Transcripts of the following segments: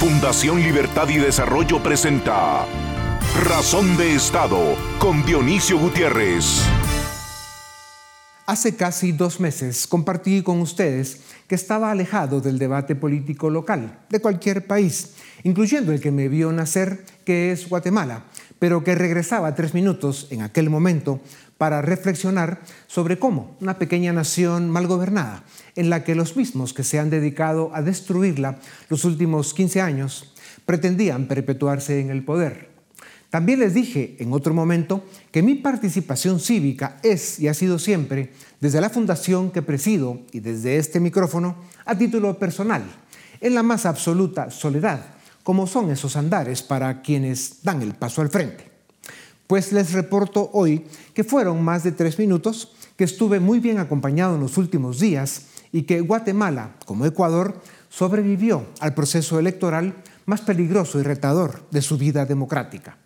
Fundación Libertad y Desarrollo presenta Razón de Estado con Dionisio Gutiérrez. Hace casi dos meses compartí con ustedes que estaba alejado del debate político local de cualquier país, incluyendo el que me vio nacer, que es Guatemala, pero que regresaba tres minutos en aquel momento para reflexionar sobre cómo una pequeña nación mal gobernada, en la que los mismos que se han dedicado a destruirla los últimos 15 años, pretendían perpetuarse en el poder. También les dije en otro momento que mi participación cívica es y ha sido siempre, desde la fundación que presido y desde este micrófono, a título personal, en la más absoluta soledad, como son esos andares para quienes dan el paso al frente. Pues les reporto hoy que fueron más de tres minutos, que estuve muy bien acompañado en los últimos días y que Guatemala, como Ecuador, sobrevivió al proceso electoral más peligroso y retador de su vida democrática.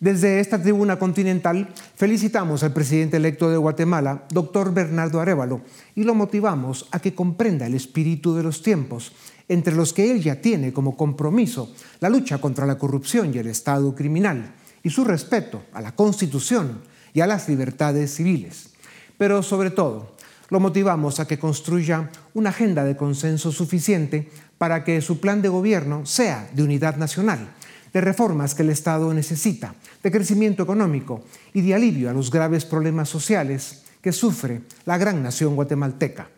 Desde esta tribuna continental felicitamos al presidente electo de Guatemala, doctor Bernardo Arevalo, y lo motivamos a que comprenda el espíritu de los tiempos, entre los que él ya tiene como compromiso la lucha contra la corrupción y el Estado criminal y su respeto a la Constitución y a las libertades civiles. Pero sobre todo, lo motivamos a que construya una agenda de consenso suficiente para que su plan de gobierno sea de unidad nacional, de reformas que el Estado necesita, de crecimiento económico y de alivio a los graves problemas sociales que sufre la gran nación guatemalteca.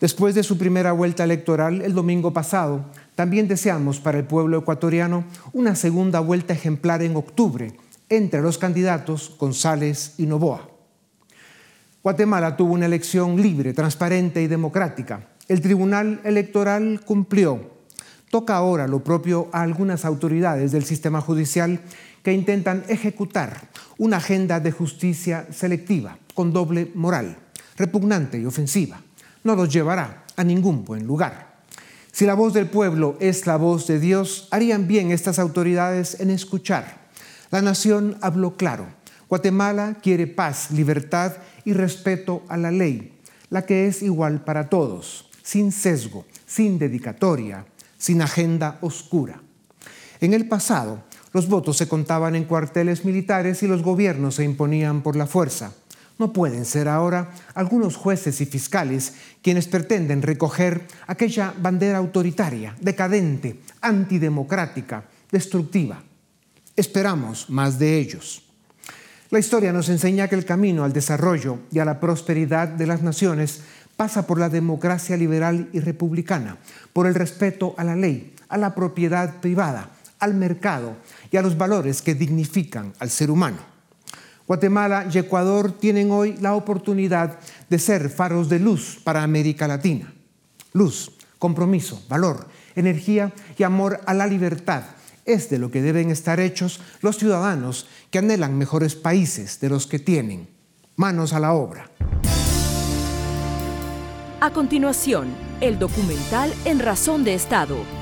Después de su primera vuelta electoral el domingo pasado, también deseamos para el pueblo ecuatoriano una segunda vuelta ejemplar en octubre entre los candidatos González y Novoa. Guatemala tuvo una elección libre, transparente y democrática. El Tribunal Electoral cumplió. Toca ahora lo propio a algunas autoridades del sistema judicial que intentan ejecutar una agenda de justicia selectiva, con doble moral, repugnante y ofensiva. No los llevará a ningún buen lugar. Si la voz del pueblo es la voz de Dios, harían bien estas autoridades en escuchar. La nación habló claro. Guatemala quiere paz, libertad y respeto a la ley, la que es igual para todos, sin sesgo, sin dedicatoria, sin agenda oscura. En el pasado, los votos se contaban en cuarteles militares y los gobiernos se imponían por la fuerza. No pueden ser ahora algunos jueces y fiscales quienes pretenden recoger aquella bandera autoritaria, decadente, antidemocrática, destructiva. Esperamos más de ellos. La historia nos enseña que el camino al desarrollo y a la prosperidad de las naciones pasa por la democracia liberal y republicana, por el respeto a la ley, a la propiedad privada, al mercado y a los valores que dignifican al ser humano. Guatemala y Ecuador tienen hoy la oportunidad de ser faros de luz para América Latina. Luz, compromiso, valor, energía y amor a la libertad es de lo que deben estar hechos los ciudadanos que anhelan mejores países de los que tienen. Manos a la obra. A continuación, el documental En Razón de Estado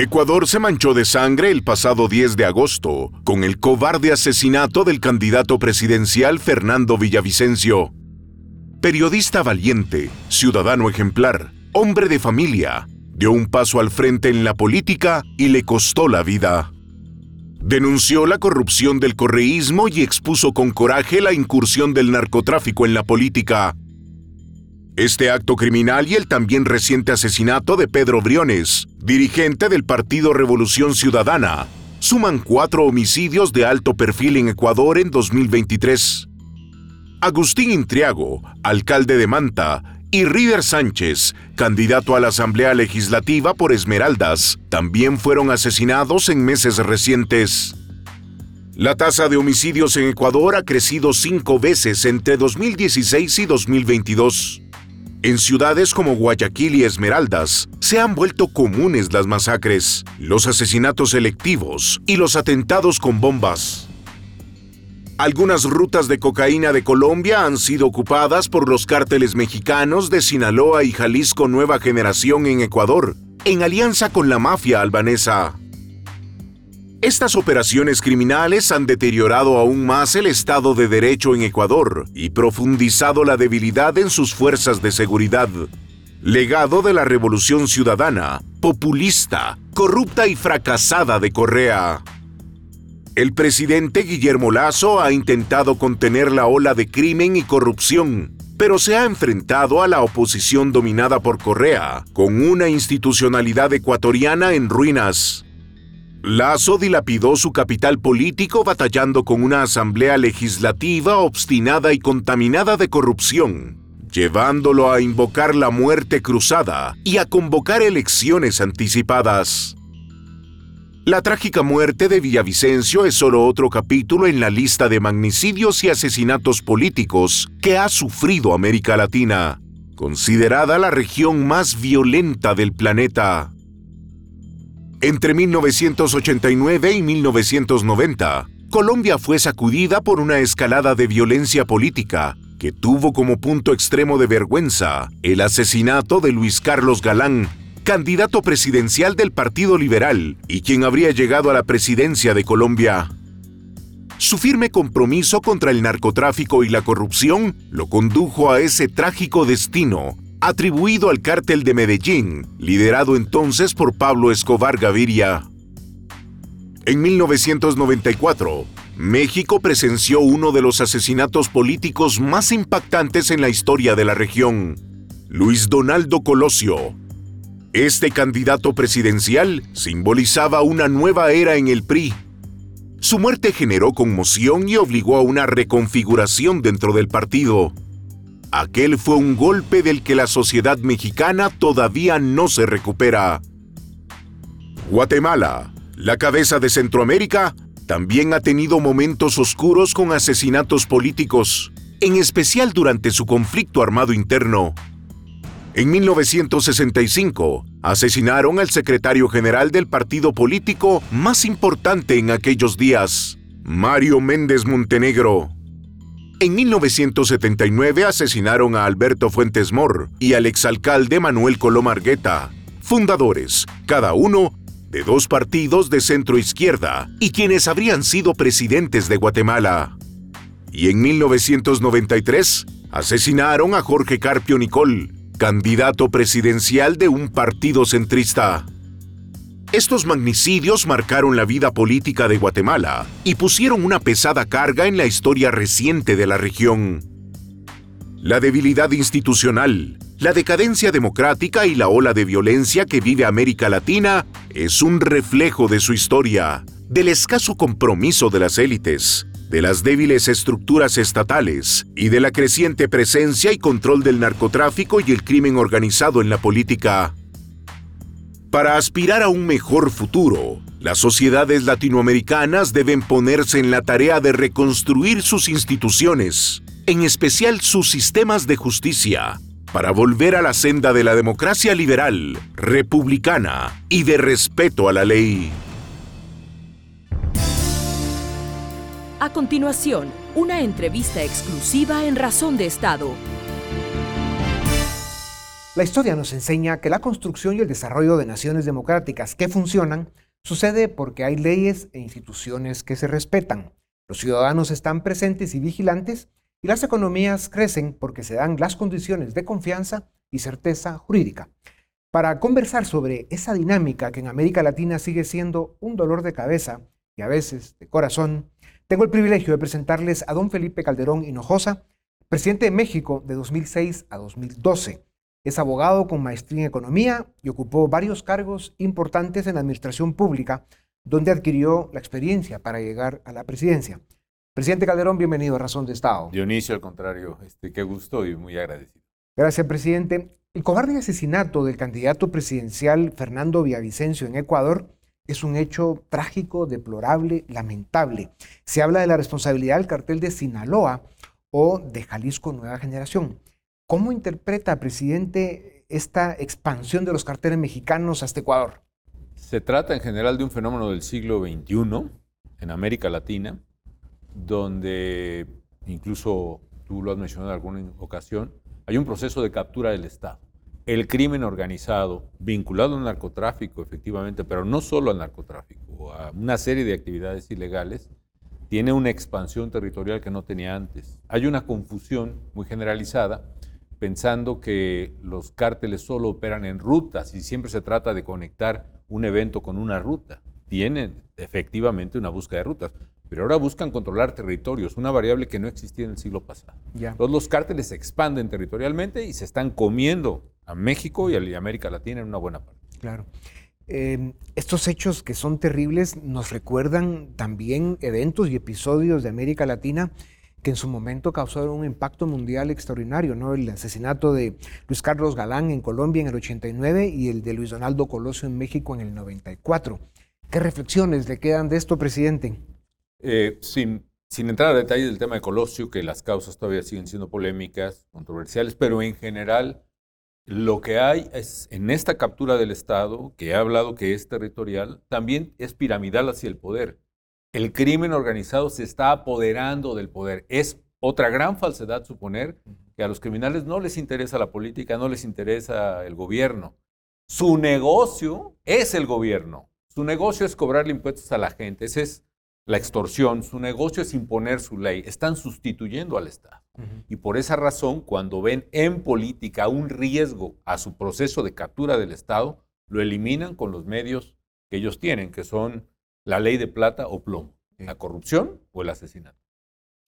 Ecuador se manchó de sangre el pasado 10 de agosto con el cobarde asesinato del candidato presidencial Fernando Villavicencio. Periodista valiente, ciudadano ejemplar, hombre de familia, dio un paso al frente en la política y le costó la vida. Denunció la corrupción del correísmo y expuso con coraje la incursión del narcotráfico en la política este acto criminal y el también reciente asesinato de Pedro Briones, dirigente del Partido Revolución Ciudadana, suman cuatro homicidios de alto perfil en Ecuador en 2023. Agustín Intriago, alcalde de Manta, y River Sánchez, candidato a la Asamblea Legislativa por Esmeraldas, también fueron asesinados en meses recientes. La tasa de homicidios en Ecuador ha crecido cinco veces entre 2016 y 2022. En ciudades como Guayaquil y Esmeraldas se han vuelto comunes las masacres, los asesinatos selectivos y los atentados con bombas. Algunas rutas de cocaína de Colombia han sido ocupadas por los cárteles mexicanos de Sinaloa y Jalisco Nueva Generación en Ecuador, en alianza con la mafia albanesa. Estas operaciones criminales han deteriorado aún más el Estado de Derecho en Ecuador y profundizado la debilidad en sus fuerzas de seguridad. legado de la revolución ciudadana, populista, corrupta y fracasada de Correa. El presidente Guillermo Lazo ha intentado contener la ola de crimen y corrupción, pero se ha enfrentado a la oposición dominada por Correa, con una institucionalidad ecuatoriana en ruinas. Lazo dilapidó su capital político batallando con una asamblea legislativa obstinada y contaminada de corrupción, llevándolo a invocar la muerte cruzada y a convocar elecciones anticipadas. La trágica muerte de Villavicencio es solo otro capítulo en la lista de magnicidios y asesinatos políticos que ha sufrido América Latina, considerada la región más violenta del planeta. Entre 1989 y 1990, Colombia fue sacudida por una escalada de violencia política que tuvo como punto extremo de vergüenza el asesinato de Luis Carlos Galán, candidato presidencial del Partido Liberal y quien habría llegado a la presidencia de Colombia. Su firme compromiso contra el narcotráfico y la corrupción lo condujo a ese trágico destino, atribuido al cártel de Medellín, liderado entonces por Pablo Escobar Gaviria. En 1994, México presenció uno de los asesinatos políticos más impactantes en la historia de la región, Luis Donaldo Colosio, este candidato presidencial simbolizaba una nueva era en el PRI. Su muerte generó conmoción y obligó a una reconfiguración dentro del partido. Aquel fue un golpe del que la sociedad mexicana todavía no se recupera. Guatemala, la cabeza de Centroamérica, también ha tenido momentos oscuros con asesinatos políticos, en especial durante su conflicto armado interno. En 1965, asesinaron al secretario general del partido político más importante en aquellos días, Mario Méndez Montenegro. En 1979 asesinaron a Alberto Fuentes Mor y al exalcalde Manuel Colomargueta, fundadores, cada uno, de dos partidos de centro izquierda y quienes habrían sido presidentes de Guatemala. Y en 1993 asesinaron a Jorge Carpio Nicol, candidato presidencial de un partido centrista. Estos magnicidios marcaron la vida política de Guatemala y pusieron una pesada carga en la historia reciente de la región. La debilidad institucional, la decadencia democrática y la ola de violencia que vive América Latina es un reflejo de su historia, del escaso compromiso de las élites, de las débiles estructuras estatales y de la creciente presencia y control del narcotráfico y el crimen organizado en la política. Para aspirar a un mejor futuro, las sociedades latinoamericanas deben ponerse en la tarea de reconstruir sus instituciones, en especial sus sistemas de justicia, para volver a la senda de la democracia liberal, republicana y de respeto a la ley. A continuación, una entrevista exclusiva en Razón de Estado. La historia nos enseña que la construcción y el desarrollo de naciones democráticas que funcionan sucede porque hay leyes e instituciones que se respetan. Los ciudadanos están presentes y vigilantes y las economías crecen porque se dan las condiciones de confianza y certeza jurídica. Para conversar sobre esa dinámica que en América Latina sigue siendo un dolor de cabeza y a veces de corazón, tengo el privilegio de presentarles a don Felipe Calderón Hinojosa, presidente de México de 2006 a 2012. Es abogado con maestría en economía y ocupó varios cargos importantes en la administración pública, donde adquirió la experiencia para llegar a la presidencia. Presidente Calderón, bienvenido a Razón de Estado. Dionisio, al contrario, este, qué gusto y muy agradecido. Gracias, presidente. El cobarde asesinato del candidato presidencial Fernando Villavicencio en Ecuador es un hecho trágico, deplorable, lamentable. Se habla de la responsabilidad del cartel de Sinaloa o de Jalisco Nueva Generación. ¿Cómo interpreta, presidente, esta expansión de los carteles mexicanos hasta Ecuador? Se trata en general de un fenómeno del siglo XXI en América Latina, donde incluso tú lo has mencionado en alguna ocasión, hay un proceso de captura del Estado el crimen organizado vinculado al narcotráfico, efectivamente, pero no solo al narcotráfico, a una serie de actividades ilegales, tiene una expansión territorial que no tenía antes. Hay una confusión muy generalizada pensando que los cárteles solo operan en rutas y siempre se trata de conectar un evento con una ruta. Tienen efectivamente una búsqueda de rutas, pero ahora buscan controlar territorios, una variable que no existía en el siglo pasado. Entonces los cárteles se expanden territorialmente y se están comiendo a México y a América Latina en una buena parte. Claro. Em, estos hechos que son terribles nos recuerdan también eventos y episodios de América Latina que en su momento causaron un impacto mundial extraordinario, ¿no? El asesinato de Luis Carlos Galán en Colombia en el 89 y el de Luis Donaldo Colosio en México en el 94. ¿Qué reflexiones le quedan de esto, presidente? Eh, sin, entrar a detalles del tema de Colosio, que las causas todavía siguen siendo polémicas, controversiales, pero en general lo que hay es en esta captura del Estado, que he hablado que es territorial, también es piramidal hacia el poder el crimen organizado se está apoderando del poder. Es otra gran falsedad suponer que a los criminales no les interesa la política, no les interesa el gobierno. Su negocio es el gobierno. Su negocio es cobrarle impuestos a la gente. Esa es la extorsión. Su negocio es imponer su ley. Están sustituyendo al Estado. Y por esa razón, cuando ven en política un riesgo a su proceso de captura del Estado, lo eliminan con los medios que ellos tienen, que son la ley de plata o plomo, la corrupción o el asesinato.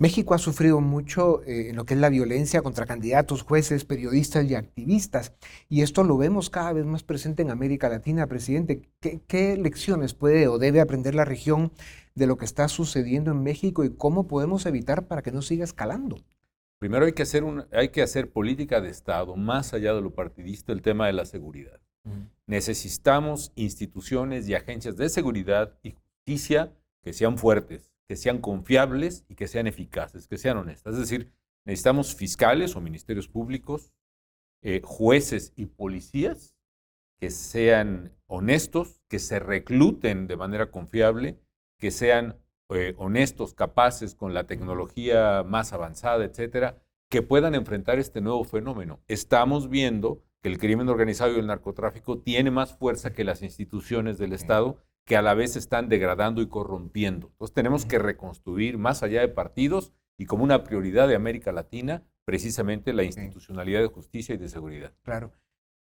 México ha sufrido mucho eh, en lo que es la violencia contra candidatos, jueces, periodistas y activistas. Y esto lo vemos cada vez más presente en América Latina, presidente. ¿Qué, lecciones puede o debe aprender la región de lo que está sucediendo en México y cómo podemos evitar para que no siga escalando? Primero hay que hacer, hay que hacer política de Estado, más allá de lo partidista, el tema de la seguridad. Necesitamos instituciones y agencias de seguridad y que sean fuertes, que sean confiables y que sean eficaces, que sean honestas. Es decir, necesitamos fiscales o ministerios públicos, eh, jueces y policías que sean honestos, que se recluten de manera confiable, que sean eh, honestos, capaces con la tecnología más avanzada, etcétera, que puedan enfrentar este nuevo fenómeno. Estamos viendo que el crimen organizado y el narcotráfico tiene más fuerza que las instituciones del Estado que a la vez están degradando y corrompiendo. Entonces tenemos que reconstruir más allá de partidos y como una prioridad de América Latina, precisamente la institucionalidad de justicia y de seguridad. Claro.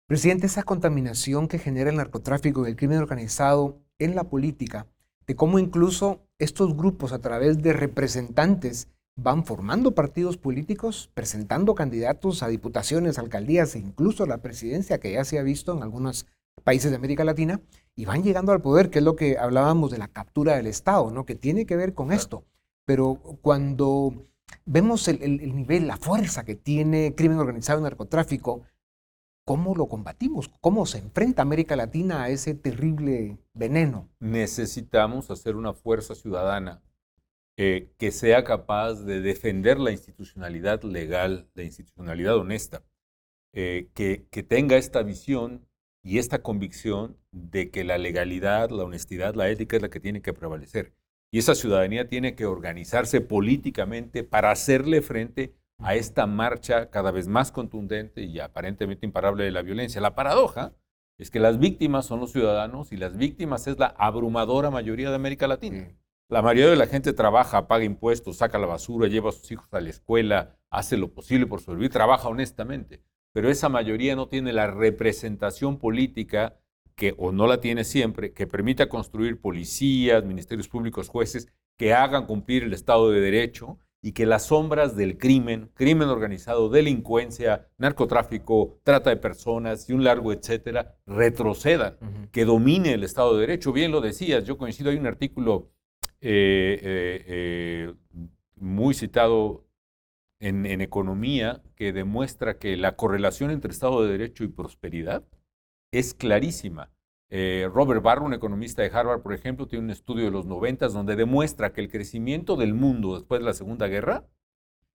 Presidente, esa contaminación que genera el narcotráfico y el crimen organizado en la política, de cómo incluso estos grupos a través de representantes van formando partidos políticos, presentando candidatos a diputaciones, alcaldías e incluso a la presidencia, que ya se ha visto en algunos países de América Latina, y van llegando al poder, que es lo que hablábamos de la captura del Estado, ¿no? que tiene que ver con esto. Pero cuando vemos el, nivel, la fuerza que tiene crimen organizado y narcotráfico, ¿cómo lo combatimos? ¿Cómo se enfrenta América Latina a ese terrible veneno? Necesitamos hacer una fuerza ciudadana eh, que sea capaz de defender la institucionalidad legal, la institucionalidad honesta, eh, que, que tenga esta visión y esta convicción de que la legalidad, la honestidad, la ética es la que tiene que prevalecer. Y esa ciudadanía tiene que organizarse políticamente para hacerle frente a esta marcha cada vez más contundente y aparentemente imparable de la violencia. La paradoja es que las víctimas son los ciudadanos y las víctimas es la abrumadora mayoría de América Latina. La mayoría de la gente trabaja, paga impuestos, saca la basura, lleva a sus hijos a la escuela, hace lo posible por sobrevivir, trabaja honestamente pero esa mayoría no tiene la representación política que, o no la tiene siempre, que permita construir policías, ministerios públicos, jueces, que hagan cumplir el Estado de Derecho y que las sombras del crimen, crimen organizado, delincuencia, narcotráfico, trata de personas y un largo etcétera, retrocedan, que domine el Estado de Derecho. Bien lo decías, yo coincido, hay un artículo eh, eh, eh, muy citado en, economía que demuestra que la correlación entre Estado de Derecho y prosperidad es clarísima. Robert Barro, un economista de Harvard, por ejemplo, tiene un estudio de los 90 donde demuestra que el crecimiento del mundo después de la Segunda Guerra,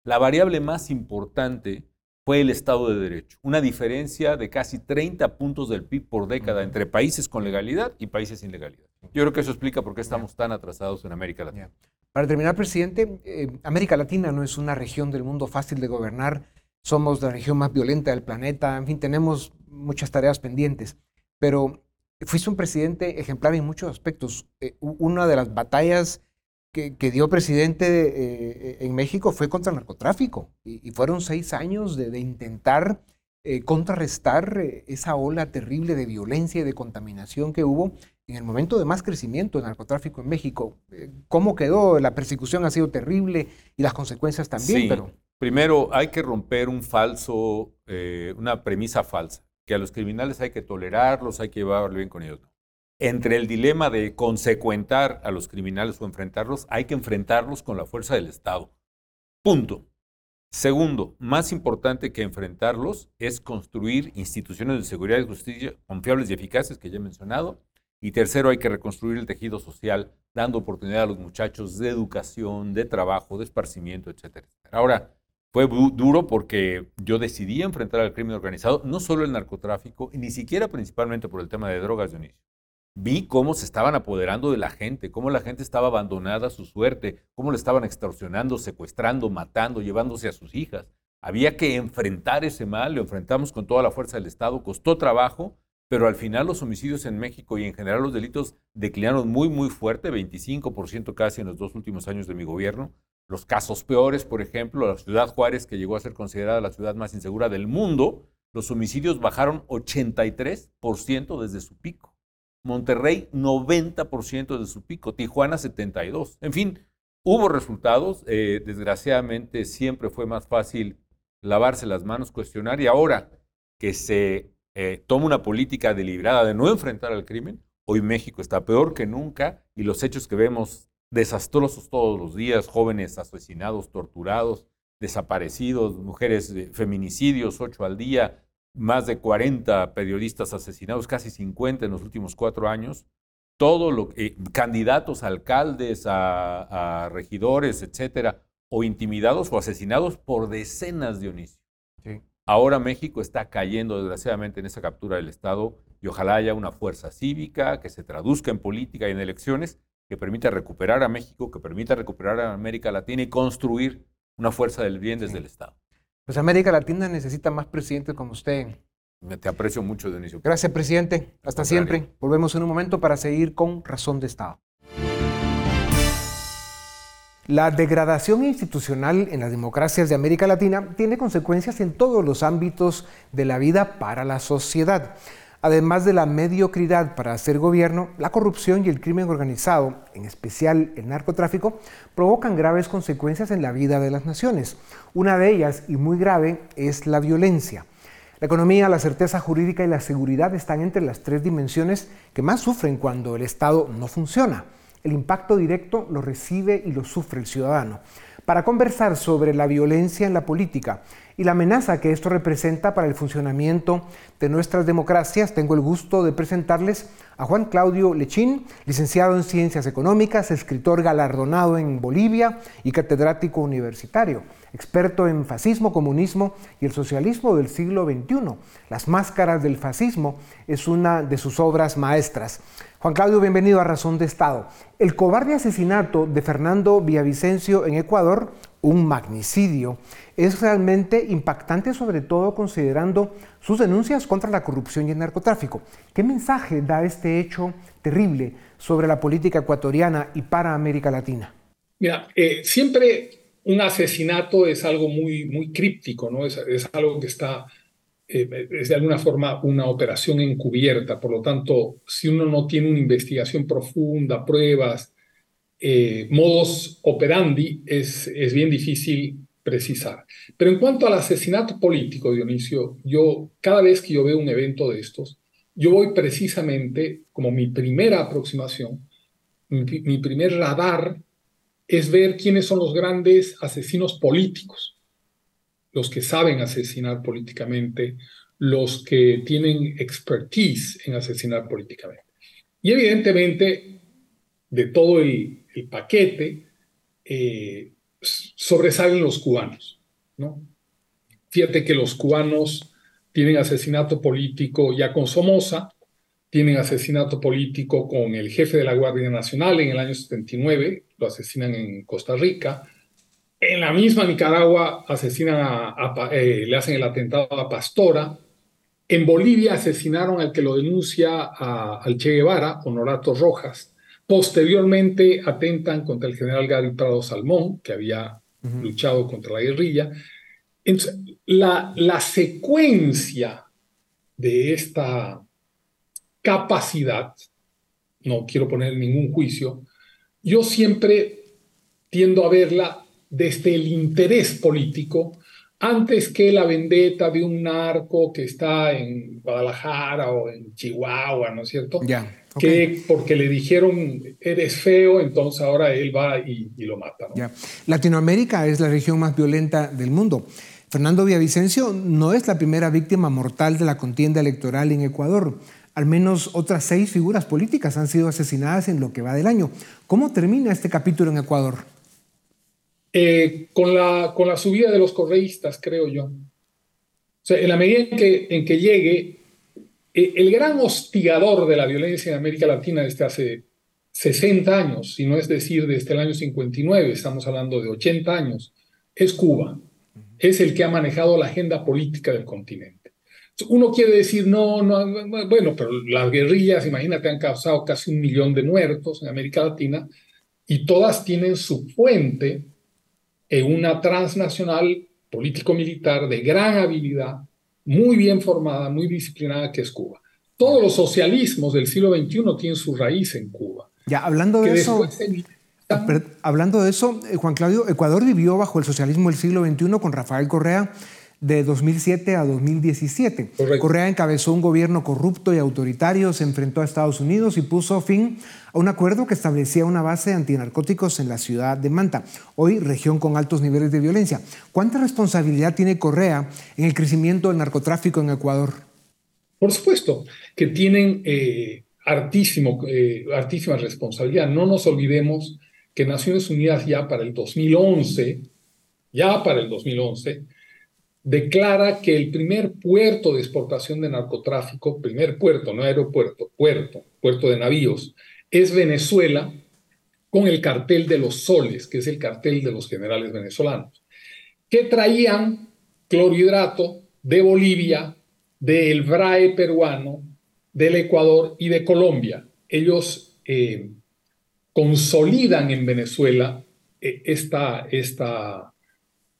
la variable más importante fue el Estado de Derecho. Una diferencia de casi 30 puntos del PIB por década entre países con legalidad y países sin legalidad. Yo creo que eso explica por qué estamos tan atrasados en América Latina. Para terminar, presidente, eh, América Latina no es una región del mundo fácil de gobernar. Somos la región más violenta del planeta. En fin, tenemos muchas tareas pendientes. Pero fuiste un presidente ejemplar en muchos aspectos. Eh, una de las batallas que, dio presidente eh, en México fue contra el narcotráfico y, fueron seis años de, intentar eh, contrarrestar eh, esa ola terrible de violencia y de contaminación que hubo en el momento de más crecimiento del narcotráfico en México. ¿Cómo quedó? La persecución ha sido terrible y las consecuencias también, pero... Primero, hay que romper un falso, una premisa falsa, que a los criminales hay que tolerarlos, hay que llevarlo bien con ellos entre el dilema de consecuentar a los criminales o enfrentarlos, hay que enfrentarlos con la fuerza del Estado. Punto. Segundo, más importante que enfrentarlos es construir instituciones de seguridad y justicia confiables y eficaces, que ya he mencionado. Y tercero, hay que reconstruir el tejido social, dando oportunidad a los muchachos de educación, de trabajo, de esparcimiento, etc. Ahora, fue duro porque yo decidí enfrentar al crimen organizado, no solo el narcotráfico, ni siquiera principalmente por el tema de drogas, Dionisio vi cómo se estaban apoderando de la gente, cómo la gente estaba abandonada a su suerte, cómo le estaban extorsionando, secuestrando, matando, llevándose a sus hijas. Había que enfrentar ese mal, lo enfrentamos con toda la fuerza del Estado, costó trabajo, pero al final los homicidios en México y en general los delitos declinaron muy, muy fuerte, 25% casi en los dos últimos años de mi gobierno. Los casos peores, por ejemplo, la ciudad Juárez, que llegó a ser considerada la ciudad más insegura del mundo, los homicidios bajaron 83% desde su pico. Monterrey 90% de su pico, Tijuana 72%. En fin, hubo resultados. Eh, desgraciadamente siempre fue más fácil lavarse las manos, cuestionar y ahora que se eh, toma una política deliberada de no enfrentar al crimen, hoy México está peor que nunca y los hechos que vemos desastrosos todos los días, jóvenes asesinados, torturados, desaparecidos, mujeres, eh, feminicidios, ocho al día, más de 40 periodistas asesinados, casi 50 en los últimos cuatro años, todo lo eh, candidatos a alcaldes, a, regidores, etcétera, o intimidados o asesinados por decenas, de Sí. Ahora México está cayendo desgraciadamente en esa captura del Estado y ojalá haya una fuerza cívica que se traduzca en política y en elecciones que permita recuperar a México, que permita recuperar a América Latina y construir una fuerza del bien desde el Estado. Pues América Latina necesita más presidentes como usted. Te aprecio mucho, Dionisio. Gracias, presidente. Hasta siempre. Volvemos en un momento para seguir con Razón de Estado. La degradación institucional en las democracias de América Latina tiene consecuencias en todos los ámbitos de la vida para la sociedad. Además de la mediocridad para hacer gobierno, la corrupción y el crimen organizado, en especial el narcotráfico, provocan graves consecuencias en la vida de las naciones. Una de ellas, y muy grave, es la violencia. La economía, la certeza jurídica y la seguridad están entre las tres dimensiones que más sufren cuando el Estado no funciona. El impacto directo lo recibe y lo sufre el ciudadano. Para conversar sobre la violencia en la política y la amenaza que esto representa para el funcionamiento de nuestras democracias, tengo el gusto de presentarles a Juan Claudio Lechín, licenciado en Ciencias Económicas, escritor galardonado en Bolivia y catedrático universitario, experto en fascismo, comunismo y el socialismo del siglo XXI. Las máscaras del fascismo es una de sus obras maestras. Juan Claudio, bienvenido a Razón de Estado. El cobarde asesinato de Fernando Villavicencio en Ecuador, un magnicidio, es realmente impactante, sobre todo considerando sus denuncias contra la corrupción y el narcotráfico. ¿Qué mensaje da este hecho terrible sobre la política ecuatoriana y para América Latina? Mira, eh, siempre un asesinato es algo muy, muy críptico, ¿no? Es, es algo que está eh, es de alguna forma una operación encubierta. Por lo tanto, si uno no tiene una investigación profunda, pruebas, eh, operandi, es, es bien difícil precisar. Pero en cuanto al asesinato político, Dionisio, yo cada vez que yo veo un evento de estos, yo voy precisamente como mi primera aproximación, mi, mi primer radar es ver quiénes son los grandes asesinos políticos los que saben asesinar políticamente, los que tienen expertise en asesinar políticamente. Y evidentemente, de todo el, paquete, eh, sobresalen los cubanos. ¿no? Fíjate que los cubanos tienen asesinato político ya con Somoza, tienen asesinato político con el jefe de la Guardia Nacional en el año 79, lo asesinan en Costa Rica, en la misma Nicaragua asesinan a, eh, le hacen el atentado a Pastora. En Bolivia asesinaron al que lo denuncia al Che Guevara, Honorato Rojas. Posteriormente atentan contra el general Gary Prado Salmón, que había luchado contra la guerrilla. Entonces, la, la secuencia de esta capacidad, no quiero poner ningún juicio, yo siempre tiendo a verla desde el interés político antes que la vendetta de un narco que está en Guadalajara o en Chihuahua, ¿no es cierto? Ya. Que porque le dijeron eres feo, entonces ahora él va y, lo mata. Ya. Latinoamérica es la región más violenta del mundo. Fernando Villavicencio no es la primera víctima mortal de la contienda electoral en Ecuador. Al menos otras seis figuras políticas han sido asesinadas en lo que va del año. ¿Cómo termina este capítulo en Ecuador? Eh, con, la, con la subida de los correístas, creo yo. O sea, en la medida en que, en que llegue, eh, el gran hostigador de la violencia en América Latina desde hace 60 años, si no es decir desde el año 59, estamos hablando de 80 años, es Cuba. Es el que ha manejado la agenda política del continente. Uno quiere decir, no, no, bueno, pero las guerrillas, imagínate, han causado casi un millón de muertos en América Latina y todas tienen su fuente en una transnacional político-militar de gran habilidad, muy bien formada, muy disciplinada, que es Cuba. Todos los socialismos del siglo XXI tienen su raíz en Cuba. Ya, hablando de eso... Hablando de eso, eh, Juan Claudio, Ecuador vivió bajo el socialismo del siglo XXI con Rafael Correa de 2007 a 2017. Correa encabezó un gobierno corrupto y autoritario, se enfrentó a Estados Unidos y puso fin a un acuerdo que establecía una base antinarcóticos en la ciudad de Manta, hoy región con altos niveles de violencia. ¿Cuánta responsabilidad tiene Correa en el crecimiento del narcotráfico en Ecuador? Por supuesto que tienen eh, eh, artísima responsabilidad. No nos olvidemos que Naciones Unidas ya para el 2011, ya para el 2011, declara que el primer puerto de exportación de narcotráfico, primer puerto, no aeropuerto, puerto, puerto de navíos, es Venezuela con el cartel de los soles, que es el cartel de los generales venezolanos, que traían clorhidrato de Bolivia, del BRAE peruano, del Ecuador y de Colombia. Ellos eh, consolidan en Venezuela eh, esta, esta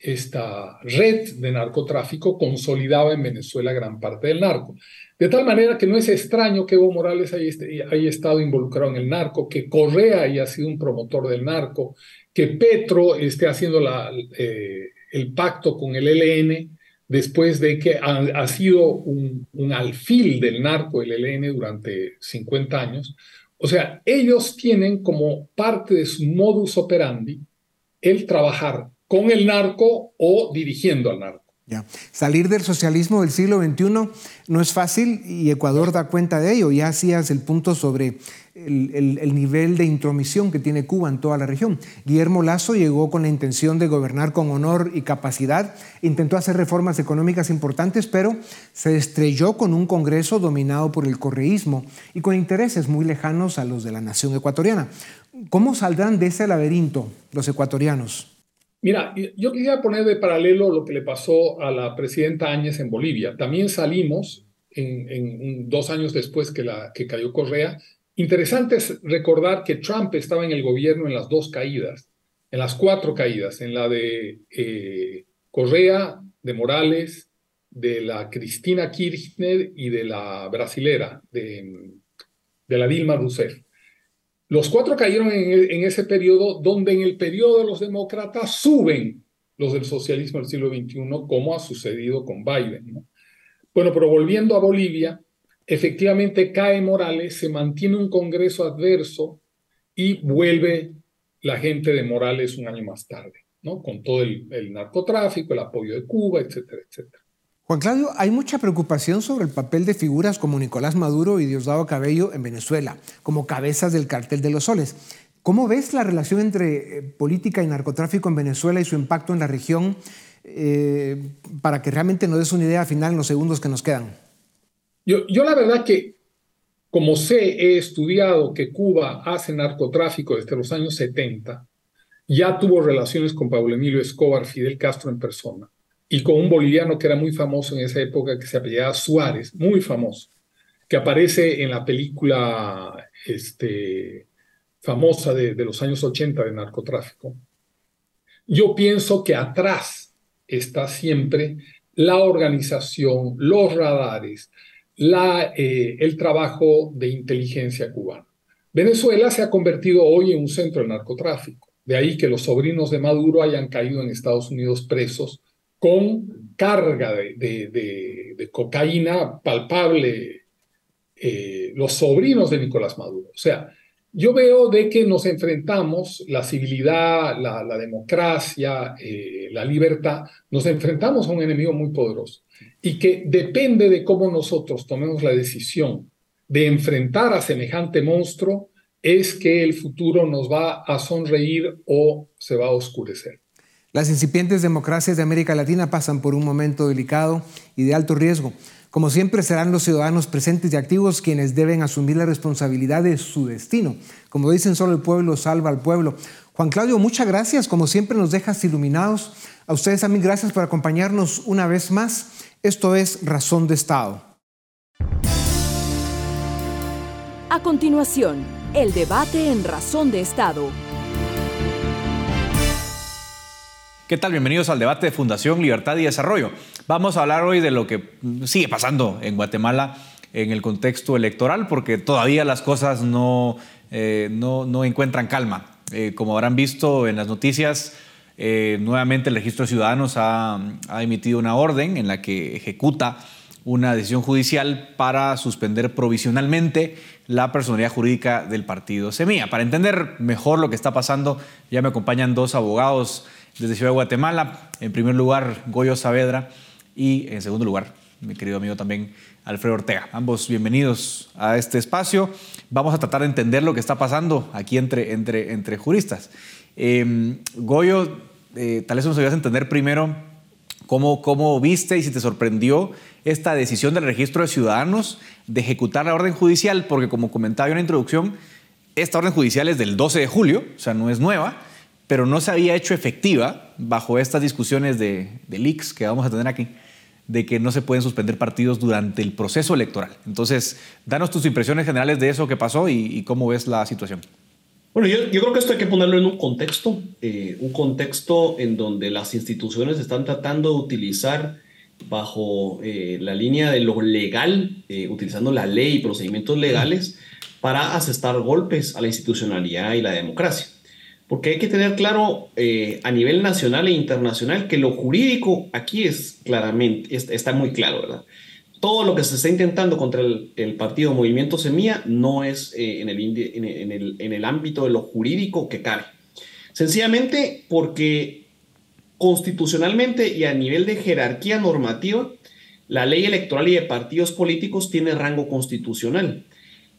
esta red de narcotráfico consolidaba en Venezuela gran parte del narco. De tal manera que no es extraño que Evo Morales haya, haya estado involucrado en el narco, que Correa haya sido un promotor del narco, que Petro esté haciendo eh, el pacto con el ELN después de que ha, sido un, un, alfil del narco el ELN durante 50 años. O sea, ellos tienen como parte de su modus operandi el trabajar con el narco o dirigiendo al narco. Ya. Salir del socialismo del siglo XXI no es fácil y Ecuador da cuenta de ello. Ya hacías el punto sobre el, nivel de intromisión que tiene Cuba en toda la región. Guillermo Lazo llegó con la intención de gobernar con honor y capacidad, intentó hacer reformas económicas importantes, pero se estrelló con un Congreso dominado por el correísmo y con intereses muy lejanos a los de la nación ecuatoriana. ¿Cómo saldrán de ese laberinto los ecuatorianos? Mira, yo quisiera poner de paralelo lo que le pasó a la presidenta Áñez en Bolivia. También salimos en, dos años después que, la, que cayó Correa. Interesante es recordar que Trump estaba en el gobierno en las dos caídas, en las cuatro caídas, en la de eh, Correa, de Morales, de la Cristina Kirchner y de la brasilera, de, de la Dilma Rousseff. Los cuatro cayeron en, ese periodo donde en el periodo de los demócratas suben los del socialismo del siglo XXI, como ha sucedido con Biden. Bueno, pero volviendo a Bolivia, efectivamente cae Morales, se mantiene un Congreso adverso y vuelve la gente de Morales un año más tarde, ¿no? con todo el, el narcotráfico, el apoyo de Cuba, etcétera, etcétera. Juan Claudio, hay mucha preocupación sobre el papel de figuras como Nicolás Maduro y Diosdado Cabello en Venezuela, como cabezas del cartel de los soles. ¿Cómo ves la relación entre eh, política y narcotráfico en Venezuela y su impacto en la región eh, para que realmente nos des una idea final en los segundos que nos quedan? Yo, yo la verdad que, como sé, he estudiado que Cuba hace narcotráfico desde los años 70, ya tuvo relaciones con Pablo Emilio Escobar, Fidel Castro en persona y con un boliviano que era muy famoso en esa época, que se apellidaba Suárez, muy famoso, que aparece en la película este, famosa de, de los años 80 de narcotráfico, yo pienso que atrás está siempre la organización, los radares, la, eh, el trabajo de inteligencia cubana. Venezuela se ha convertido hoy en un centro de narcotráfico. De ahí que los sobrinos de Maduro hayan caído en Estados Unidos presos con carga de, cocaína palpable. Eh, los sobrinos de Nicolás Maduro. O sea, yo veo de que nos enfrentamos, la civilidad, la, democracia, eh, la libertad, nos enfrentamos a un enemigo muy poderoso y que depende de cómo nosotros tomemos la decisión de enfrentar a semejante monstruo, es que el futuro nos va a sonreír o se va a oscurecer. Las incipientes democracias de América Latina pasan por un momento delicado y de alto riesgo. Como siempre serán los ciudadanos presentes y activos quienes deben asumir la responsabilidad de su destino. Como dicen, solo el pueblo salva al pueblo. Juan Claudio, muchas gracias. Como siempre nos dejas iluminados. A ustedes también gracias por acompañarnos una vez más. Esto es Razón de Estado. A continuación, el debate en Razón de Estado. ¿Qué tal? Bienvenidos al debate de Fundación Libertad y Desarrollo. Vamos a hablar hoy de lo que sigue pasando en Guatemala en el contexto electoral, porque todavía las cosas no, eh, no, encuentran calma. Eh, como habrán visto en las noticias, eh, nuevamente el Registro de Ciudadanos ha, ha, emitido una orden en la que ejecuta una decisión judicial para suspender provisionalmente la personalidad jurídica del partido Semilla. Para entender mejor lo que está pasando, ya me acompañan dos abogados desde Ciudad de Guatemala. En primer lugar, Goyo Saavedra y en segundo lugar, mi querido amigo también, Alfredo Ortega. Ambos bienvenidos a este espacio. Vamos a tratar de entender lo que está pasando aquí entre, entre, entre juristas. Em, Goyo, eh, tal vez nos ayudas a entender primero cómo, cómo viste y si te sorprendió esta decisión del registro de ciudadanos de ejecutar la orden judicial, porque como comentaba en la introducción, esta orden judicial es del 12 de julio, o sea, no es nueva, pero no se había hecho efectiva bajo estas discusiones de, de leaks que vamos a tener aquí de que no se pueden suspender partidos durante el proceso electoral. Entonces, danos tus impresiones generales de eso que pasó y, cómo ves la situación. Bueno, yo, creo que esto hay que ponerlo en un contexto, eh, un contexto en donde las instituciones están tratando de utilizar bajo eh, la línea de lo legal, eh, utilizando la ley y procedimientos legales para asestar golpes a la institucionalidad y la democracia. Porque hay que tener claro eh, a nivel nacional e internacional que lo jurídico aquí es claramente, está muy claro, ¿verdad? Todo lo que se está intentando contra el, partido Movimiento Semilla no es eh, en, el, ámbito de lo jurídico que cabe. Sencillamente porque constitucionalmente y a nivel de jerarquía normativa, la ley electoral y de partidos políticos tiene rango constitucional.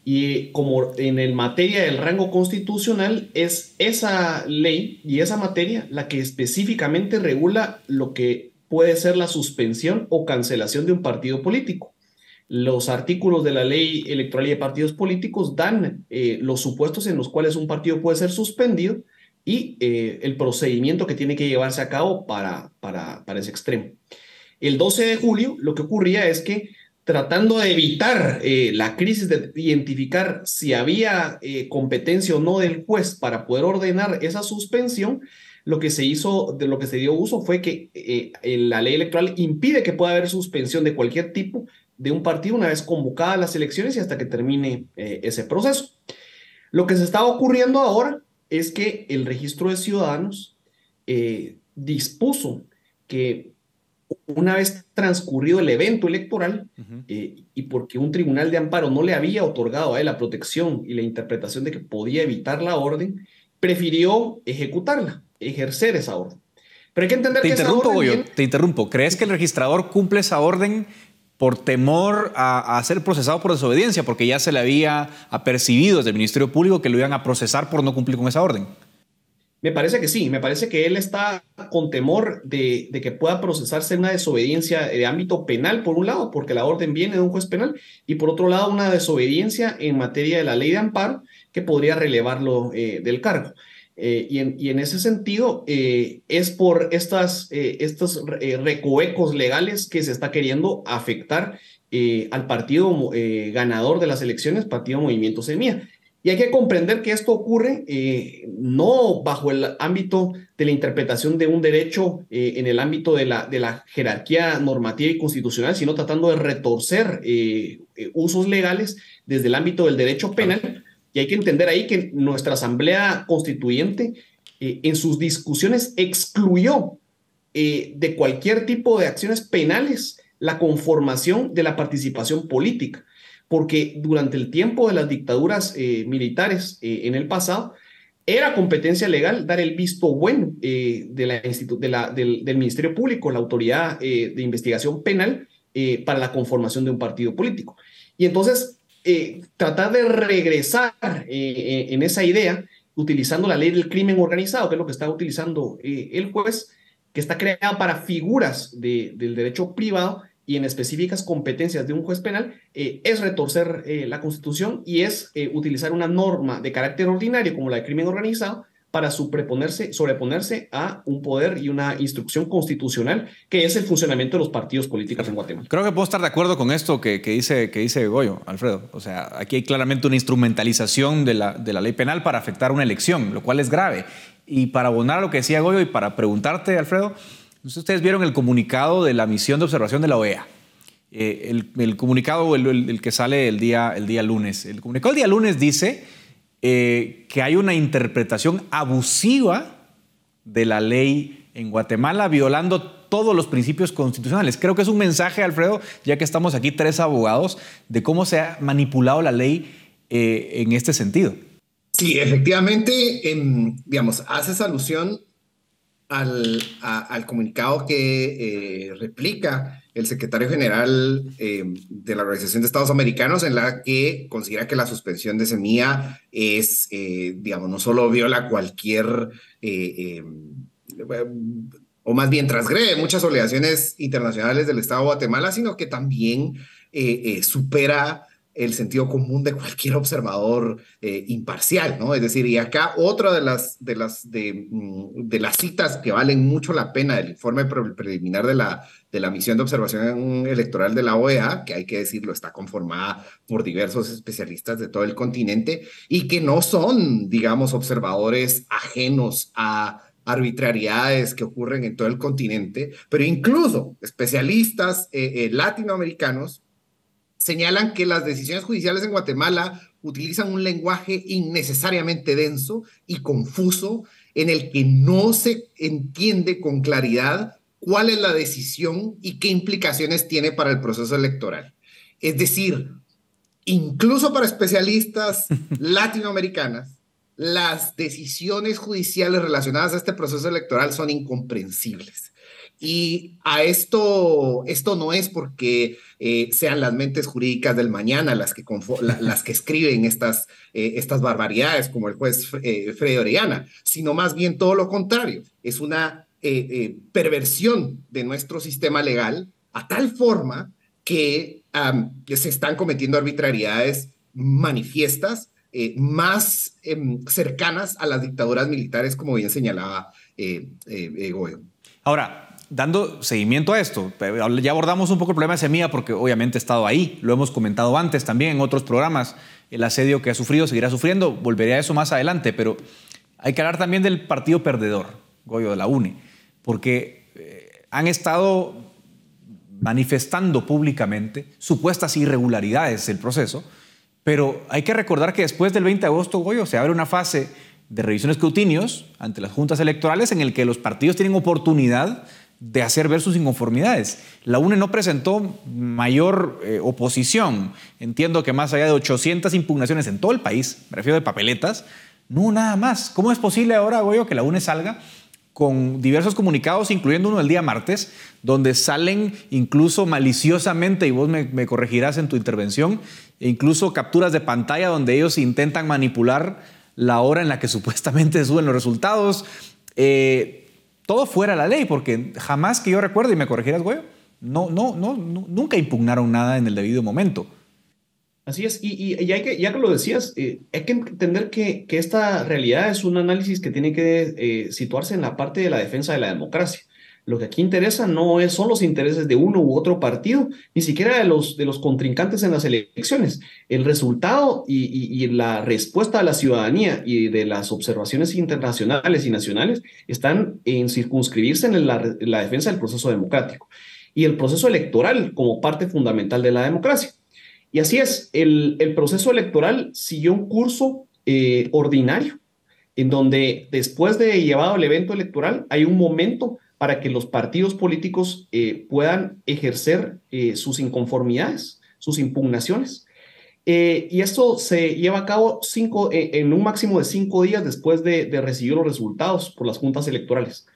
Y como en el materia del rango constitucional, es esa ley y esa materia la que específicamente regula lo que puede ser la suspensión o cancelación de un partido político. Los artículos de la ley electoral y de partidos políticos dan eh, los supuestos en los cuales un partido puede ser suspendido y eh, el procedimiento que tiene que llevarse a cabo para, para, para ese extremo. El 12 de julio lo que ocurría es que tratando de evitar eh, la crisis de identificar si había eh, competencia o no del juez para poder ordenar esa suspensión, lo que se hizo, de lo que se dio uso fue que eh, la ley electoral impide que pueda haber suspensión de cualquier tipo de un partido una vez convocadas las elecciones y hasta que termine ese proceso. Lo que se está ocurriendo ahora es que el registro de ciudadanos dispuso que una vez transcurrido el evento electoral eh, y porque un tribunal de amparo no le había otorgado a él la protección y la interpretación de que podía evitar la orden, prefirió ejecutarla, ejercer esa orden. Pero hay que entender te que interrumpo, esa orden Te interrumpo. ¿Crees que el registrador cumple esa orden por temor a, a, ser procesado por desobediencia? Porque ya se le había apercibido desde el Ministerio Público que lo iban a procesar por no cumplir con esa orden. Me parece que sí, me parece que él está con temor de, que pueda procesarse una desobediencia de ámbito penal, por un lado, porque la orden viene de un juez penal, y por otro lado, una desobediencia en materia de la ley de amparo que podría relevarlo eh, del cargo. Eh, y, en, ese sentido, eh, es por estos recovecos legales que se está queriendo afectar al partido ganador de las elecciones, Partido Movimiento Semilla Y hay que comprender que esto ocurre eh, no bajo el ámbito de la interpretación de un derecho eh, en el ámbito de la, de la jerarquía normativa y constitucional, sino tratando de retorcer eh, usos legales desde el ámbito del derecho penal. Y hay que entender ahí que nuestra Asamblea Constituyente en sus discusiones excluyó de cualquier tipo de acciones penales la conformación de la participación política porque durante el tiempo de las dictaduras eh, militares eh, en el pasado, era competencia legal dar el visto bueno eh, del, Ministerio Público, la autoridad de investigación penal, para la conformación de un partido político. Y entonces, tratar de regresar en esa idea, utilizando la ley del crimen organizado, que es lo que está utilizando el juez, que está creada para figuras de, del derecho privado, y en específicas competencias de un juez penal eh, es retorcer eh, la Constitución y es eh, utilizar una norma de carácter ordinario como la de crimen organizado para sobreponerse, sobreponerse a un poder y una instrucción constitucional que es el funcionamiento de los partidos políticos en Guatemala. Creo que puedo estar de acuerdo con esto que, que, dice, que dice Goyo, Alfredo. O sea, aquí hay claramente una instrumentalización de la, de la ley penal para afectar una elección, lo cual es grave. Y para abonar a lo que decía Goyo y para preguntarte, Alfredo, Ustedes vieron el comunicado de la misión de observación de la OEA. Eh, el, comunicado, el, que sale el día, el día lunes. El comunicado del día lunes dice eh, que hay una interpretación abusiva de la ley en Guatemala, violando todos los principios constitucionales. Creo que es un mensaje, Alfredo, ya que estamos aquí tres abogados, de cómo se ha manipulado la ley eh, en este sentido. Sí, efectivamente, digamos, haces alusión al, al comunicado que eh, replica el secretario general eh, de la Organización de Estados Americanos, en la que considera que la suspensión de semilla es, eh, digamos, no solo viola cualquier, o más bien transgrede muchas obligaciones internacionales del Estado de Guatemala, sino que también supera el sentido común de cualquier observador eh, imparcial, ¿no? Es decir, y acá otra de las, de, las, de, mm, las citas que valen mucho la pena del informe preliminar de la, de la misión de observación electoral de la OEA, que hay que decirlo, está conformada por diversos especialistas de todo el continente y que no son, digamos, observadores ajenos a arbitrariedades que ocurren en todo el continente, pero incluso especialistas eh, eh, latinoamericanos señalan que las decisiones judiciales en Guatemala utilizan un lenguaje innecesariamente denso y confuso en el que no se entiende con claridad cuál es la decisión y qué implicaciones tiene para el proceso electoral. Es decir, incluso para especialistas latinoamericanas, las decisiones judiciales relacionadas a este proceso electoral son incomprensibles. Y a esto, esto no es porque eh, sean las mentes jurídicas del mañana las que, las que escriben estas, eh, estas barbaridades, como el juez eh, Freddy Orellana, sino más bien todo lo contrario. Es una perversión de nuestro sistema legal a tal forma que se están cometiendo arbitrariedades manifiestas más em, cercanas a las dictaduras militares, como bien señalaba Goyo. Ahora, dando seguimiento a esto, ya abordamos un poco el problema de Semilla porque obviamente he estado ahí, lo hemos comentado antes también en otros programas, el asedio que ha sufrido seguirá sufriendo, volveré a eso más adelante, pero hay que hablar también del partido perdedor, Goyo de la UNE, porque eh, han estado manifestando públicamente supuestas irregularidades del proceso, pero hay que recordar que después del 20 de agosto, Goyo, se abre una fase de revisión de escrutinios ante las juntas electorales en el que los partidos tienen oportunidad de hacer ver sus inconformidades. La UNE no presentó mayor eh, oposición. Entiendo que más allá de 800 impugnaciones en todo el país, me refiero de papeletas, no nada más. ¿Cómo es posible ahora, Goyo, que la UNE salga con diversos comunicados, incluyendo uno el día martes, donde salen incluso maliciosamente, y vos me, corregirás en tu intervención, e incluso capturas de pantalla donde ellos intentan manipular la hora en la que supuestamente suben los resultados? Eh, todo fuera la ley, porque jamás que yo recuerde, y me corregirás, güey, no, no, no, nunca impugnaron nada en el debido momento. Así es, y, hay que, ya que lo decías, eh, hay que entender que, que, esta realidad es un análisis que tiene que eh, situarse en la parte de la defensa de la democracia. Lo que aquí interesa no es, son los intereses de uno u otro partido, ni siquiera de los, de los contrincantes en las elecciones. El resultado y, la respuesta de la ciudadanía y de las observaciones internacionales y nacionales están en circunscribirse en la, la defensa del proceso democrático y el proceso electoral como parte fundamental de la democracia. Y así es, el, el proceso electoral siguió un curso eh, ordinario, en donde después de llevado el evento electoral hay un momento para que los partidos políticos eh, puedan ejercer eh, sus inconformidades, sus impugnaciones. y esto se lleva a cabo cinco, en un máximo de cinco días después de, de, recibir los resultados por las juntas electorales.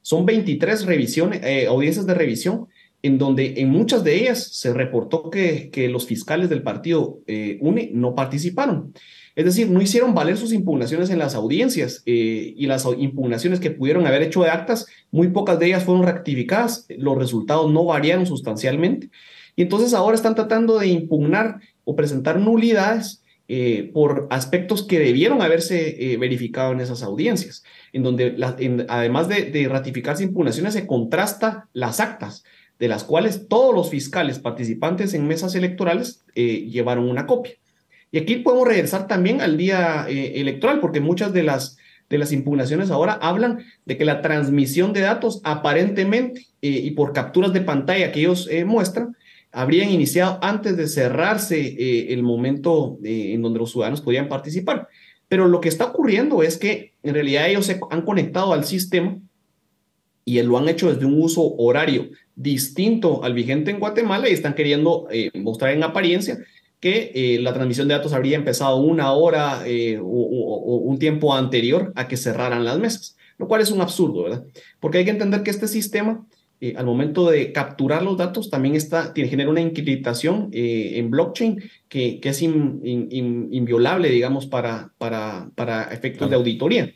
Son 23 revisiones, audiencias de revisión en donde en muchas de ellas se reportó que, que los fiscales del partido eh, UNE no participaron. Es decir, no hicieron valer sus impugnaciones en las audiencias eh, y las impugnaciones que pudieron haber hecho de actas, muy pocas de ellas fueron rectificadas, los resultados no variaron sustancialmente. Y entonces ahora están tratando de impugnar o presentar nulidades eh, por aspectos que debieron haberse verificado en esas audiencias, en donde además de, de ratificarse impugnaciones se contrasta las actas de las cuales todos los fiscales participantes en mesas electorales eh, llevaron una copia. Y aquí podemos regresar también al día eh, electoral, porque muchas de las, de las impugnaciones ahora hablan de que la transmisión de datos aparentemente eh, y por capturas de pantalla que ellos muestran, habrían iniciado antes de cerrarse el momento en donde los ciudadanos podían participar. Pero lo que está ocurriendo es que en realidad ellos se han conectado al sistema y lo han hecho desde un uso horario distinto al vigente en Guatemala y están queriendo eh, mostrar en apariencia que eh, la transmisión de datos habría empezado una hora eh, o, un tiempo anterior a que cerraran las mesas, lo cual es un absurdo, ¿verdad? Porque hay que entender que este sistema, al momento de capturar los datos, también está, tiene, genera una encriptación en blockchain que, que es inviolable, digamos, para, para, para efectos de auditoría.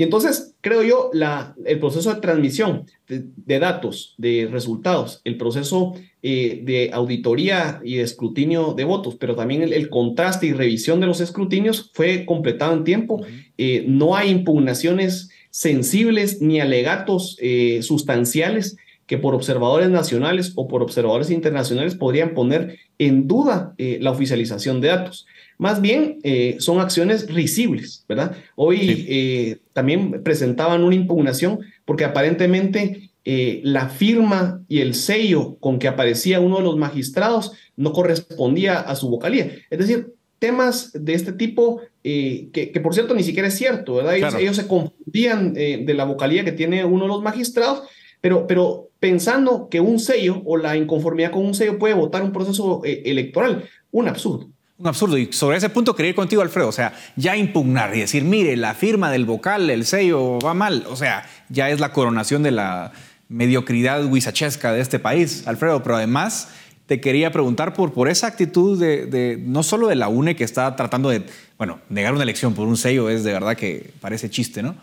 Y entonces, creo yo, la, el proceso de transmisión de, datos, de resultados, el proceso eh, de auditoría y de escrutinio de votos, pero también el, contraste y revisión de los escrutinios fue completado en tiempo. Eh, no hay impugnaciones sensibles ni alegatos eh, sustanciales que por observadores nacionales o por observadores internacionales podrían poner en duda la oficialización de datos. Más bien eh, son acciones risibles, ¿verdad? Hoy eh, también presentaban una impugnación porque aparentemente eh, la firma y el sello con que aparecía uno de los magistrados no correspondía a su vocalía. Es decir, temas de este tipo, que, por cierto ni siquiera es cierto, ¿verdad? Ellos, se confundían de la vocalía que tiene uno de los magistrados, pero, pero pensando que un sello o la inconformidad con un sello puede votar un proceso electoral, un absurdo. Un absurdo. Y sobre ese punto quería ir contigo, Alfredo. O sea, ya impugnar y decir, mire, la firma del vocal, el sello va mal. O sea, ya es la coronación de la mediocridad huizachesca de este país, Alfredo. Pero además te quería preguntar por, por esa actitud de, no solo de la UNE que está tratando de, bueno, negar una elección por un sello es de verdad que parece chiste, ¿no?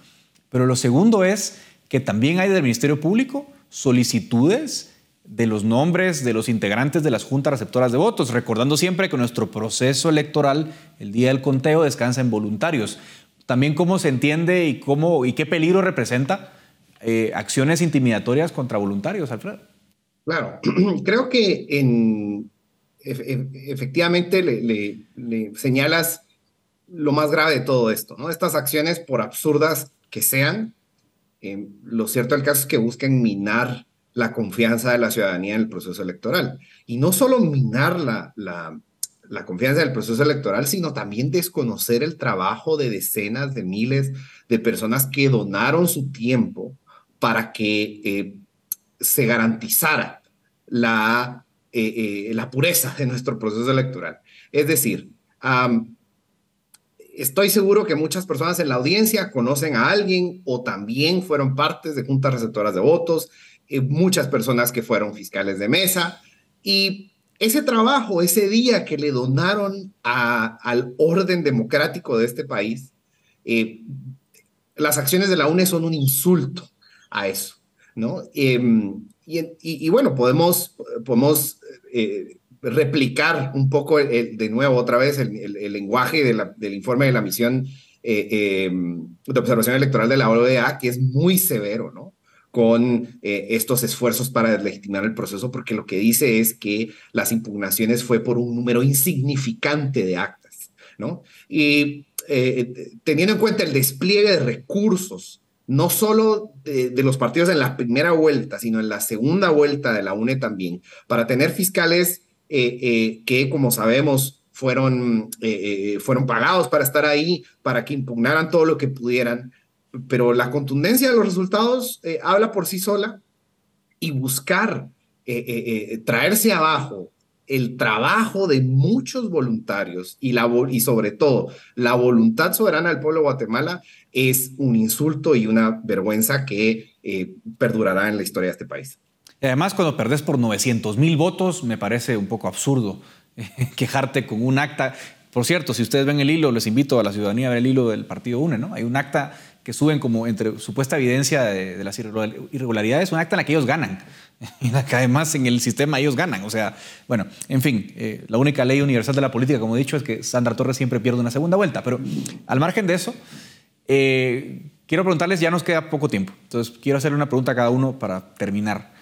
Pero lo segundo es que también hay del Ministerio Público solicitudes de los nombres de los integrantes de las juntas receptoras de votos, recordando siempre que nuestro proceso electoral, el día del conteo, descansa en voluntarios. También cómo se entiende y, cómo, y qué peligro representa eh, acciones intimidatorias contra voluntarios, Alfredo. Claro, creo que en, efectivamente le, señalas lo más grave de todo esto, ¿no? Estas acciones, por absurdas que sean, eh, lo cierto del caso es que buscan minar la confianza de la ciudadanía en el proceso electoral. Y no solo minar la, la, confianza del proceso electoral, sino también desconocer el trabajo de decenas de miles de personas que donaron su tiempo para que eh, se garantizara la, eh, eh, la pureza de nuestro proceso electoral. Es decir, estoy seguro que muchas personas en la audiencia conocen a alguien o también fueron partes de juntas receptoras de votos, eh, muchas personas que fueron fiscales de mesa y ese trabajo, ese día que le donaron al orden democrático de este país, eh, las acciones de la UNE son un insulto a eso, ¿no? Em, y, bueno, podemos, podemos eh, replicar un poco de nuevo otra vez el, lenguaje del informe de la misión em, de observación electoral de la OEA, que es muy severo, ¿no? Con eh, estos esfuerzos para deslegitimar el proceso, porque lo que dice es que las impugnaciones fue por un número insignificante de actas, ¿no? Y eh, teniendo en cuenta el despliegue de recursos, no solo de, los partidos en la primera vuelta, sino en la segunda vuelta de la UNE también, para tener fiscales eh, que, como sabemos, fueron, fueron pagados para estar ahí, para que impugnaran todo lo que pudieran pero la contundencia de los resultados eh, habla por sí sola y buscar eh, eh, traerse abajo el trabajo de muchos voluntarios y, la, y sobre todo la voluntad soberana del pueblo de Guatemala es un insulto y una vergüenza que perdurará en la historia de este país. además, cuando perdés por 900 mil votos, me parece un poco absurdo quejarte con un acta. Por cierto, si ustedes ven el hilo, les invito a la ciudadanía a ver el hilo del Partido UNE, ¿no? Hay un acta que suben como entre supuesta evidencia de, las irregularidades, un acta en la que ellos ganan, en la que además en el sistema ellos ganan. O sea, bueno, en fin, eh, la única ley universal de la política, como he dicho, es que Sandra Torres siempre pierde una segunda vuelta. Pero al margen de eso, eh, quiero preguntarles, ya nos queda poco tiempo, entonces quiero hacerle una pregunta a cada uno para terminar.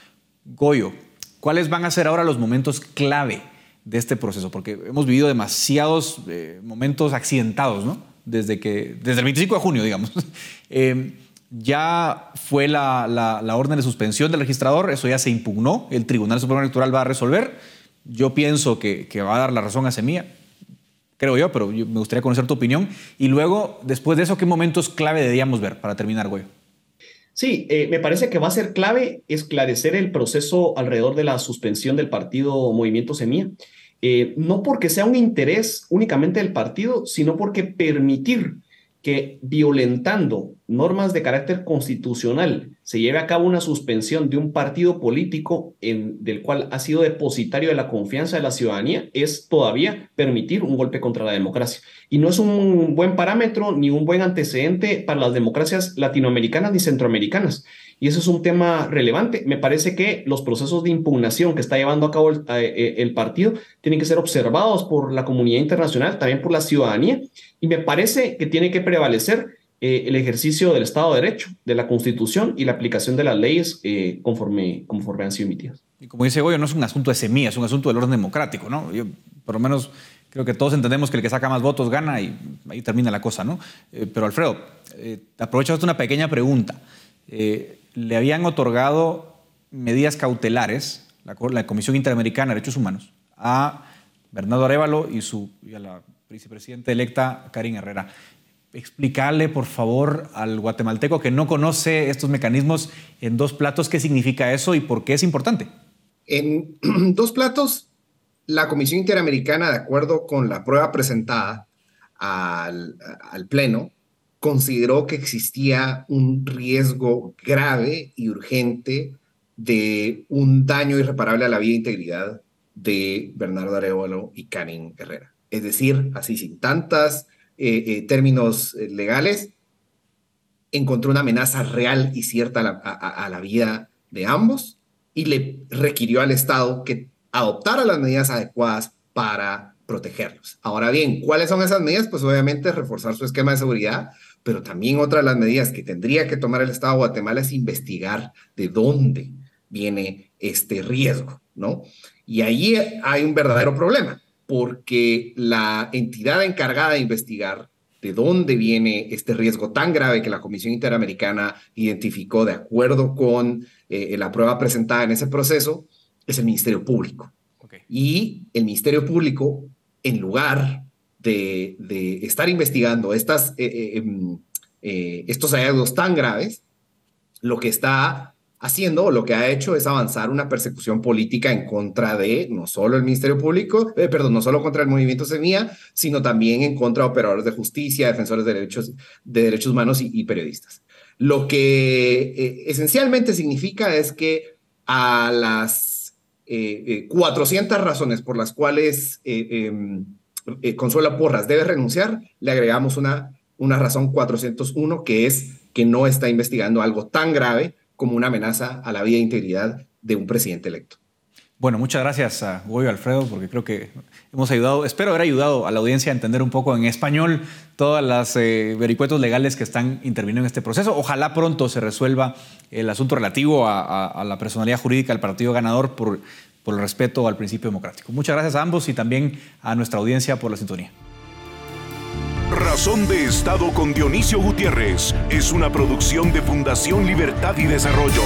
Goyo, ¿cuáles van a ser ahora los momentos clave de este proceso? Porque hemos vivido demasiados eh, momentos accidentados, ¿no? Desde, que, desde el 25 de junio, digamos. Em, ya fue la, la, orden de suspensión del registrador, eso ya se impugnó, el Tribunal Supremo Electoral va a resolver. Yo pienso que, que va a dar la razón a Semilla, creo yo, pero me gustaría conocer tu opinión. Y luego, después de eso, ¿qué momentos clave deberíamos ver para terminar, güey? Sí, eh, me parece que va a ser clave esclarecer el proceso alrededor de la suspensión del partido Movimiento Semilla. Eh, no porque sea un interés únicamente del partido, sino porque permitir que violentando normas de carácter constitucional se lleve a cabo una suspensión de un partido político del cual ha sido depositario de la confianza de la ciudadanía es todavía permitir un golpe contra la democracia. Y no es un buen parámetro ni un buen antecedente para las democracias latinoamericanas ni centroamericanas. Y eso es un tema relevante. Me parece que los procesos de impugnación que está llevando a cabo el, eh, eh, partido tienen que ser observados por la comunidad internacional, también por la ciudadanía. Y me parece que tiene que prevalecer eh, el ejercicio del Estado de Derecho, de la Constitución y la aplicación de las leyes conforme, conforme han sido emitidas. Y como dice Goyo, no es un asunto de semilla, es un asunto del orden democrático, ¿no? Yo, por lo menos, creo que todos entendemos que el que saca más votos gana y ahí termina la cosa, ¿no? pero Alfredo, aprovecho una pequeña pregunta le habían otorgado medidas cautelares, la, Comisión Interamericana de Derechos Humanos, a Bernardo Arevalo y, a la vicepresidenta electa Karin Herrera. Explicarle, por favor, al guatemalteco que no conoce estos mecanismos en dos platos qué significa eso y por qué es importante. En dos platos, la Comisión Interamericana, de acuerdo con la prueba presentada al Pleno, consideró que existía un riesgo grave y urgente de un daño irreparable a la vida e integridad de Bernardo Arevalo y Karin Herrera. Es decir, así sin tantos eh, eh, términos eh, legales, encontró una amenaza real y cierta a la vida de ambos y le requirió al Estado que adoptara las medidas adecuadas para protegerlos. Ahora bien, ¿cuáles son esas medidas? Pues obviamente reforzar su esquema de seguridad, pero también otra de las medidas que tendría que tomar el Estado de Guatemala es investigar de dónde viene este riesgo, ¿no? Y ahí hay un verdadero problema, porque la entidad encargada de investigar de dónde viene este riesgo tan grave que la Comisión Interamericana identificó de acuerdo con eh, la prueba presentada en ese proceso es el Ministerio Público. Y el Ministerio Público en lugar de, estar investigando estas, eh, eh, em, eh, estos hallazgos tan graves, lo que está haciendo lo que ha hecho es avanzar una persecución política en contra de no solo el Ministerio Público, perdón, no solo contra el movimiento Semilla, sino también en contra de operadores de justicia, defensores de derechos, de derechos humanos y, periodistas. Lo que esencialmente significa es que a las 400 razones por las cuales em, eh, Consuela Porras debe renunciar, le agregamos una, una razón 401, que es que no está investigando algo tan grave como una amenaza a la vida e integridad de un presidente electo. Bueno, muchas gracias a Goyo Alfredo, porque creo que hemos ayudado, espero haber ayudado a la audiencia a entender un poco en español todas las eh, vericuetos legales que están interviniendo en este proceso. Ojalá pronto se resuelva el asunto relativo a, la personalidad jurídica del partido ganador por, por el respeto al principio democrático. Muchas gracias a ambos y también a nuestra audiencia por la sintonía. Razón de Estado con Dionisio Gutiérrez es una producción de Fundación Libertad y Desarrollo.